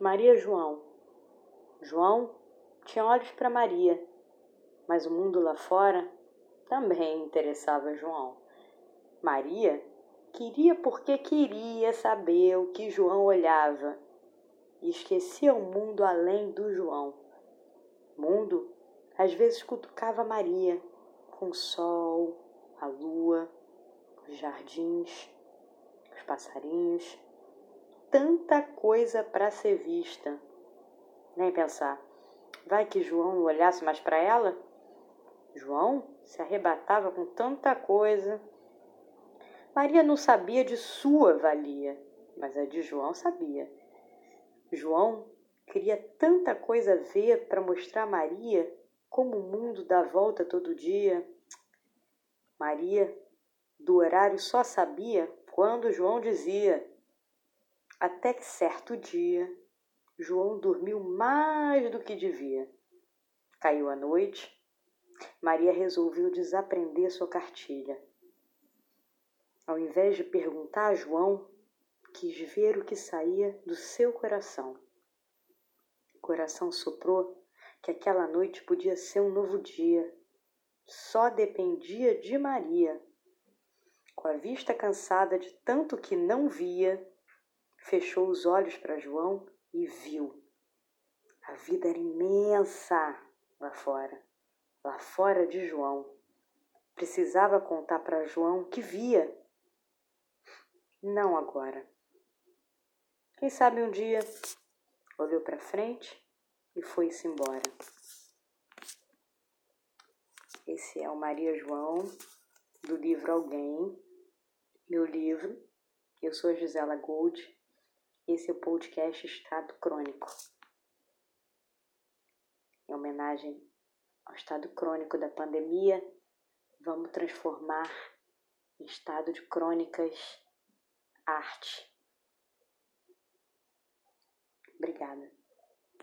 Maria João. João tinha olhos para Maria, mas o mundo lá fora também interessava João. Maria queria porque queria saber o que João olhava e esquecia o mundo além do João. O mundo às vezes cutucava Maria com o sol, a lua, os jardins, os passarinhos, tanta coisa para ser vista. Nem pensar, vai que João olhasse mais para ela? João se arrebatava com tanta coisa. Maria não sabia de sua valia, mas a de João sabia. João queria tanta coisa ver para mostrar a Maria como o mundo dá volta todo dia. Maria, do horário, só sabia quando João dizia. Até que certo dia, João dormiu mais do que devia. Caiu a noite, Maria resolveu desaprender sua cartilha. Ao invés de perguntar a João, quis ver o que saía do seu coração. O coração soprou que aquela noite podia ser um novo dia. Só dependia de Maria. Com a vista cansada de tanto que não via, fechou os olhos para João e viu. A vida era imensa lá fora, lá fora de João. Precisava contar para João que via. Não agora. Quem sabe um dia olhou para frente e foi-se embora. Esse é o Maria João, do livro Alguém, meu livro. Eu sou a Gisela Gold. Esse é o podcast Estado Crônico. Em homenagem ao estado crônico da pandemia, vamos transformar em estado de crônicas arte. Obrigada.